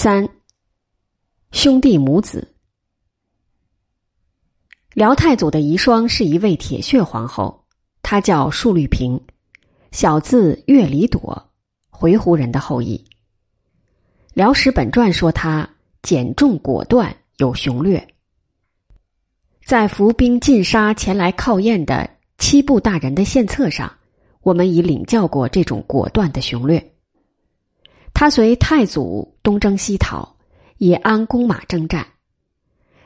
三兄弟母子。辽太祖的遗孀是一位铁血皇后，她叫述律平，小字月里朵，回鹘人的后裔。《辽史本传》说她简重果断，有雄略。在伏兵进杀前来靠验的七部大人的献策上，我们已领教过这种果断的雄略。他随太祖东征西讨，也安弓马征战。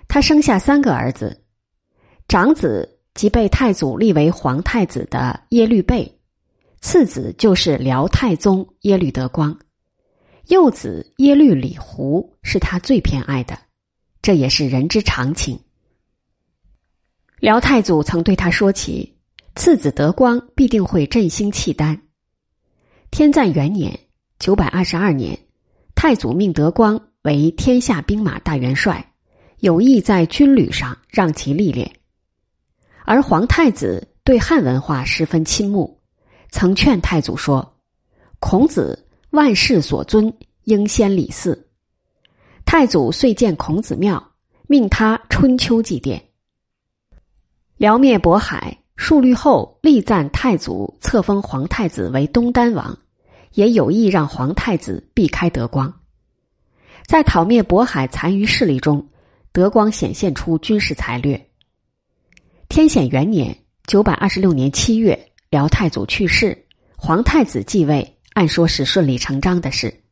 他生下三个儿子，长子即被太祖立为皇太子的耶律倍，次子就是辽太宗耶律德光，幼子耶律李胡是他最偏爱的，这也是人之常情。辽太祖曾对他说起，次子德光必定会振兴契丹。天赞元年（九百二十二年），太祖命德光为天下兵马大元帅，有意在军旅上让其历练。而皇太子对汉文化十分倾慕，曾劝太祖说：“孔子万世所尊，应先礼祀。”太祖遂建孔子庙，命他春秋祭奠。辽灭渤海，数律后力赞太祖册封皇太子为东丹王，也有意让皇太子避开德光。在讨灭渤海残余势力中，德光显现出军事才略。天显元年（九百二十六年七月），辽太祖去世，皇太子继位，按说是顺理成章的事，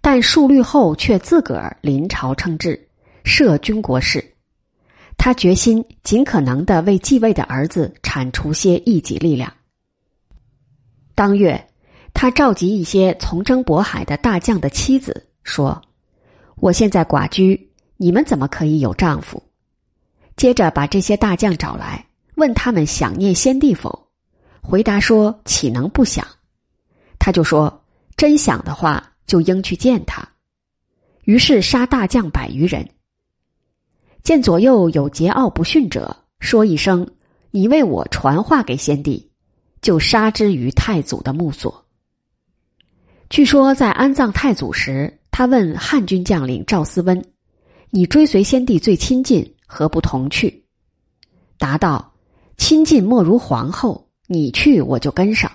但数律后却自个儿临朝称制，设军国事。他决心尽可能的为继位的儿子铲除些异己力量。当月，他召集一些从征渤海的大将的妻子，说：“我现在寡居，你们怎么可以有丈夫？”接着把这些大将找来，问他们想念先帝否？回答说：“岂能不想？”他就说：“真想的话，就应去见他。”于是杀大将百余人。见左右有桀骜不驯者，说一声：“你为我传话给先帝。”就杀之于太祖的墓所。据说在安葬太祖时，他问汉军将领赵思温：“你追随先帝最亲近，何不同去？”答道：“亲近莫如皇后，你去我就跟上。”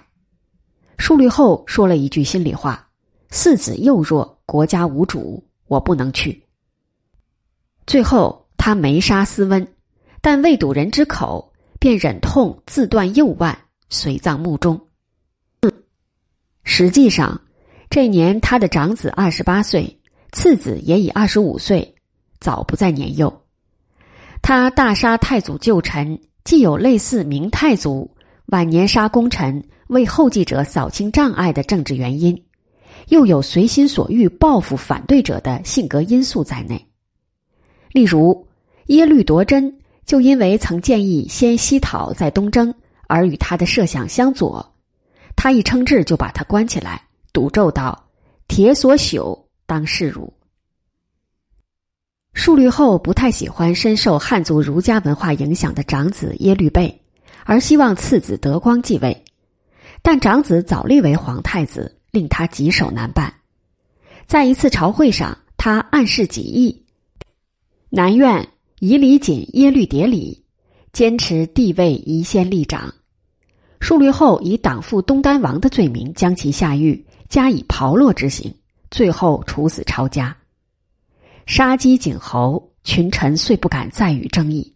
数律后说了一句心里话：“四子幼弱，国家无主，我不能去。”最后。他没杀斯温，但未堵人之口，便忍痛自断右腕，随葬墓中。实际上，这年他的长子二十八岁，次子也已二十五岁，早不再年幼。他大杀太祖旧臣，既有类似明太祖晚年杀功臣，为后继者扫清障碍的政治原因，又有随心所欲报复反对者的性格因素在内，例如。耶律铎真就因为曾建议先西讨再东征，而与他的设想相左，他一称制就把他关起来，赌咒道：“铁所朽，当视辱。”数律后不太喜欢深受汉族儒家文化影响的长子耶律倍，而希望次子德光继位，但长子早立为皇太子，令他棘手难办。在一次朝会上，他暗示己意，南苑。以礼谨耶律迭里，坚持帝位宜先立长。数律后以党父东丹王的罪名将其下狱，加以炮烙之刑，最后处死抄家。杀鸡儆猴，群臣遂不敢再与争议。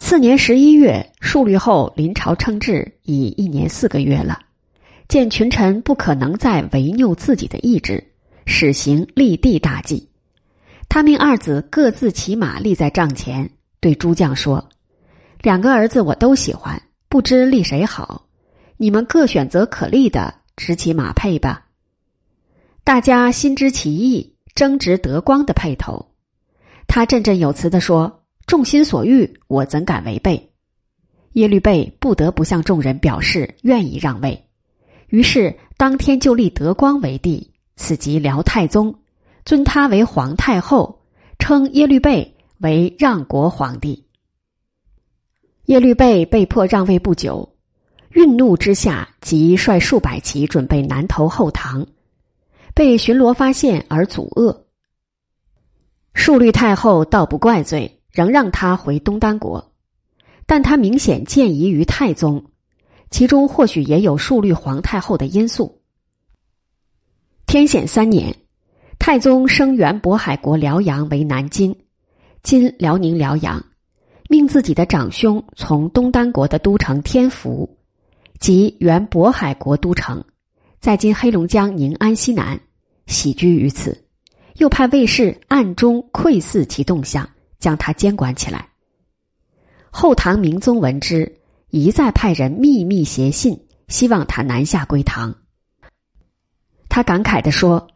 次年十一月，数律后临朝称制已一年四个月了，见群臣不可能再违拗自己的意志，始行立帝大计。他命二子各自骑马立在帐前，对诸将说：“两个儿子我都喜欢，不知立谁好？你们各选择可立的，执起马配吧。”大家心知其意，争执德光的配头。他振振有词的说：“众心所欲，我怎敢违背？”耶律倍不得不向众人表示愿意让位，于是当天就立德光为帝，此即辽太宗。尊他为皇太后，称耶律倍为让国皇帝。耶律倍被迫让位不久，愠怒之下，即率数百骑准备南投后唐。被巡逻发现而阻遏。述律太后倒不怪罪，仍让他回东丹国，但他明显见疑于太宗，其中或许也有述律皇太后的因素。天显三年，太宗升原渤海国辽阳为南京，今辽宁辽阳，命自己的长兄从东丹国的都城天福，即原渤海国都城，在今黑龙江宁安西南，喜居于此。又派卫士暗中窥伺其动向，将他监管起来。后唐明宗闻之，一再派人秘密写信，希望他南下归唐。他感慨地说：“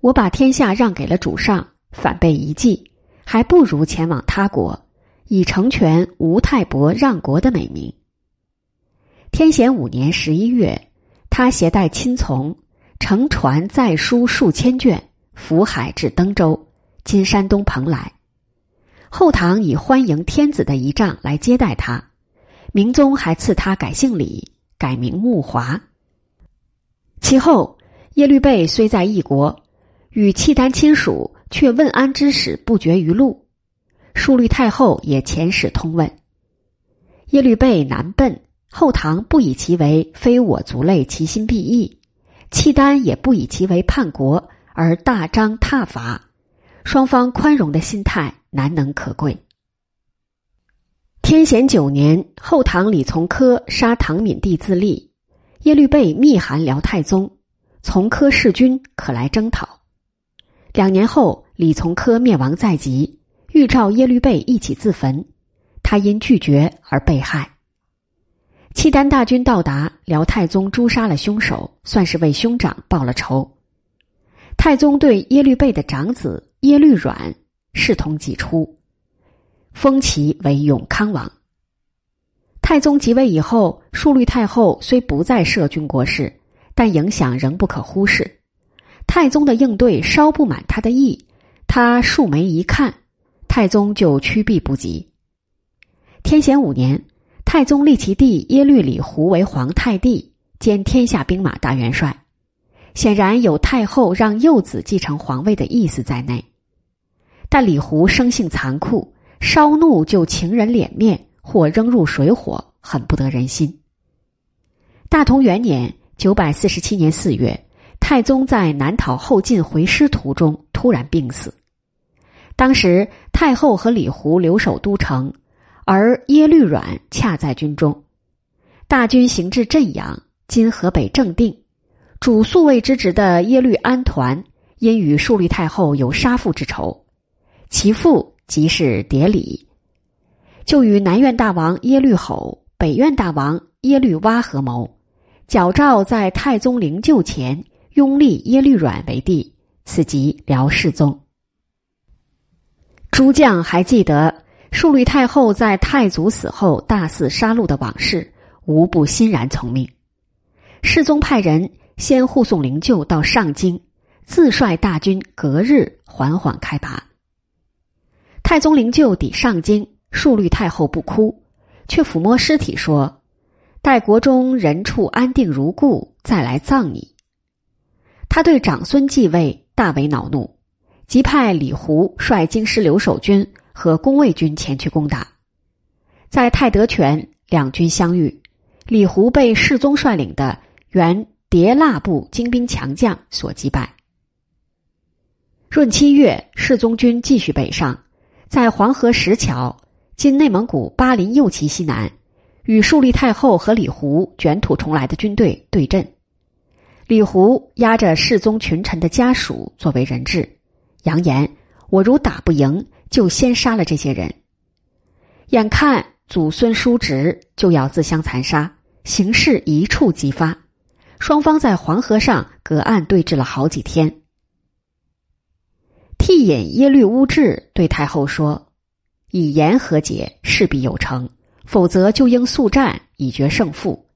我把天下让给了主上，反被遗弃，还不如前往他国，以成全吴太伯让国的美名。”天显五年十一月，他携带亲从，乘船载书数千卷。福海至登州，今山东蓬莱。后唐以欢迎天子的仪仗来接待他，明宗还赐他改姓李，改名穆华。其后，耶律倍虽在异国，与契丹亲属，却问安之使不绝于路。淑律太后也遣使通问。耶律倍南奔，后唐不以其为非我族类，其心必异；契丹也不以其为叛国。而大张挞伐，双方宽容的心态难能可贵。天显九年，后唐李从珂杀唐闵帝自立，耶律倍密函辽太宗，从珂弑君，可来征讨。两年后，李从珂灭亡在即，欲召耶律倍一起自焚，他因拒绝而被害。契丹大军到达，辽太宗诛杀了凶手，算是为兄长报了仇。太宗对耶律倍的长子耶律阮视同己出，封其为永康王。太宗即位以后，述律太后虽不再摄军国事，但影响仍不可忽视。太宗的应对稍不满他的意，他竖眉一看，太宗就屈避不及。天显五年，太宗立其弟耶律李胡为皇太帝，兼天下兵马大元帅。显然有太后让幼子继承皇位的意思在内，但李胡生性残酷，稍怒就情人脸面或扔入水火，很不得人心。大同元年（九百四十七年四月），太宗在南讨后晋回师途中突然病死。当时太后和李胡留守都城，而耶律阮恰在军中。大军行至镇阳（今河北正定）。主宿卫之职的耶律安团，因与述律太后有杀父之仇，其父即是迭里，就与南院大王耶律吼、北院大王耶律蛙合谋，矫诏在太宗灵柩前拥立耶律阮为帝，此即辽世宗。诸将还记得述律太后在太祖死后大肆杀戮的往事，无不欣然从命。世宗派人。先护送灵柩到上京，自率大军隔日缓缓开拔。太宗灵柩抵上京，述律太后不哭，却抚摸尸体说：“待国中人畜安定如故，再来葬你。”他对长孙继位大为恼怒，即派李胡率京师留守军和攻卫军前去攻打。在太德泉，两军相遇，李胡被世宗率领的原。迭腊部精兵强将所击败。闰七月，世宗军继续北上，在黄河石桥（今内蒙古巴林右旗西南）与树立太后和李胡卷土重来的军队对阵。李胡押着世宗群臣的家属作为人质，扬言：“我如打不赢，就先杀了这些人。”眼看祖孙叔侄就要自相残杀，形势一触即发。双方在黄河上隔岸对峙了好几天。替引耶律乌质对太后说：“以言和解，势必有成；否则就应速战以决胜负。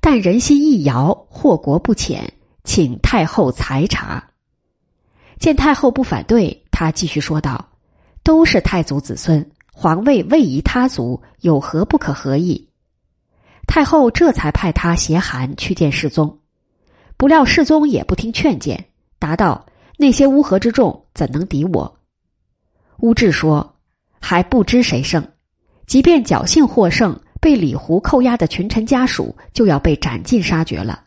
但人心易摇，祸国不浅，请太后裁察。”见太后不反对，他继续说道：“都是太祖子孙，皇位位移他族，有何不可合议？”太后这才派他携函去见世宗。不料世宗也不听劝谏，答道：“那些乌合之众怎能敌我？”乌质说：“还不知谁胜，即便侥幸获胜，被李胡扣押的群臣家属就要被斩尽杀绝了。”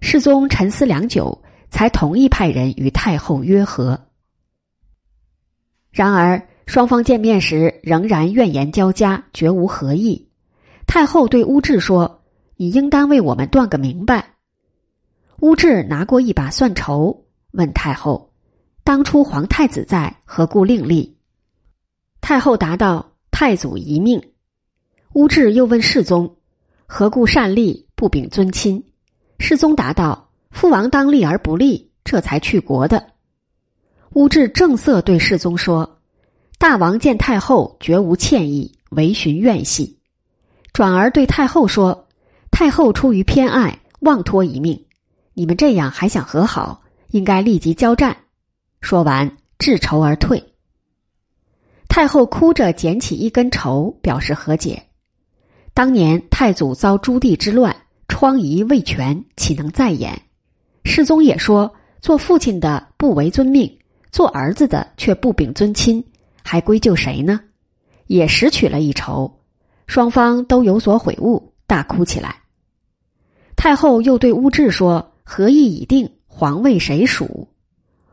世宗沉思良久，才同意派人与太后约和。然而双方见面时仍然怨言交加，绝无和意。太后对乌质说：“你应当为我们断个明白。”乌质拿过一把算筹，问太后：“当初皇太子在，何故另立？”太后答道：“太祖遗命。”乌质又问世宗：“何故擅立，不秉尊亲？”世宗答道：“父王当立而不立，这才去国的。”乌质正色对世宗说：“大王见太后绝无歉意，唯寻怨隙。”转而对太后说：“太后出于偏爱，妄托一命。你们这样还想和好，应该立即交战。”说完，置筹而退。太后哭着捡起一根筹，表示和解。当年太祖遭朱棣之乱。疮痍未全，岂能再演？世宗也说：“做父亲的不违遵命，做儿子的却不秉尊亲，还归咎谁呢？”也拾取了一筹，双方都有所悔悟，大哭起来。太后又对乌质说：“合议已定，皇位谁属？”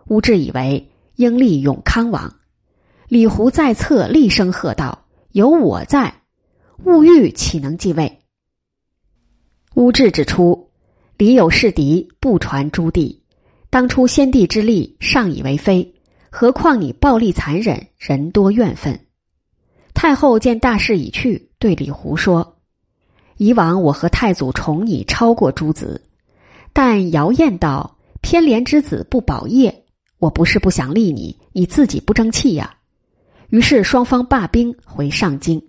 乌质以为应立永康王。李胡在侧厉声喝道：“有我在，勿欲岂能继位？”乌质指出，李有是敌，不传朱棣。当初先帝之力尚以为非，何况你暴力残忍，人多怨愤。太后见大势已去，对李胡说：“以往我和太祖宠你超过诸子，但谣言道偏怜之子不保业，我不是不想立你，你自己不争气呀。”于是双方罢兵回上京。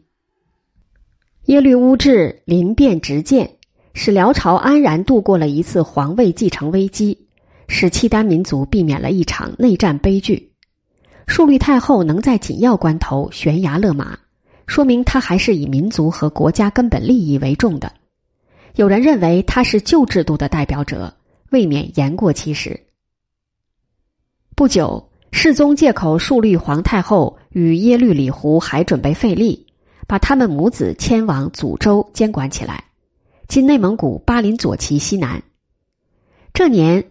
耶律乌质临变直谏。使辽朝安然度过了一次皇位继承危机，使契丹民族避免了一场内战悲剧。树立太后能在紧要关头悬崖勒马，说明他还是以民族和国家根本利益为重的。有人认为他是旧制度的代表者，未免言过其实。不久，世宗借口树立皇太后与耶律李胡还准备废立，把他们母子迁往祖州监管起来。今内蒙古巴林左旗西南，这年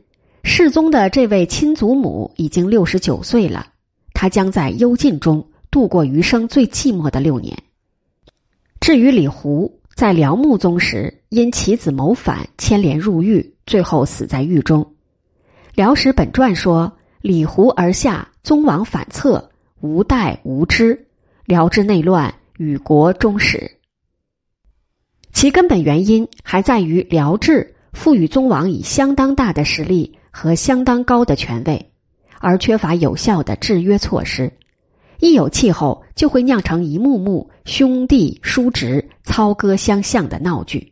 世宗的这位亲祖母已经六十九岁了，他将在幽禁中度过余生最寂寞的六年。至于李胡，在辽穆宗时因其子谋反牵连入狱，最后死在狱中。《辽史本传》说：“李胡而下，宗王反侧，无代无知，辽之内乱，与国终始。”其根本原因还在于辽治赋予宗王以相当大的实力和相当高的权位，而缺乏有效的制约措施。一有气候，就会酿成一幕幕兄弟叔侄操戈相向的闹剧。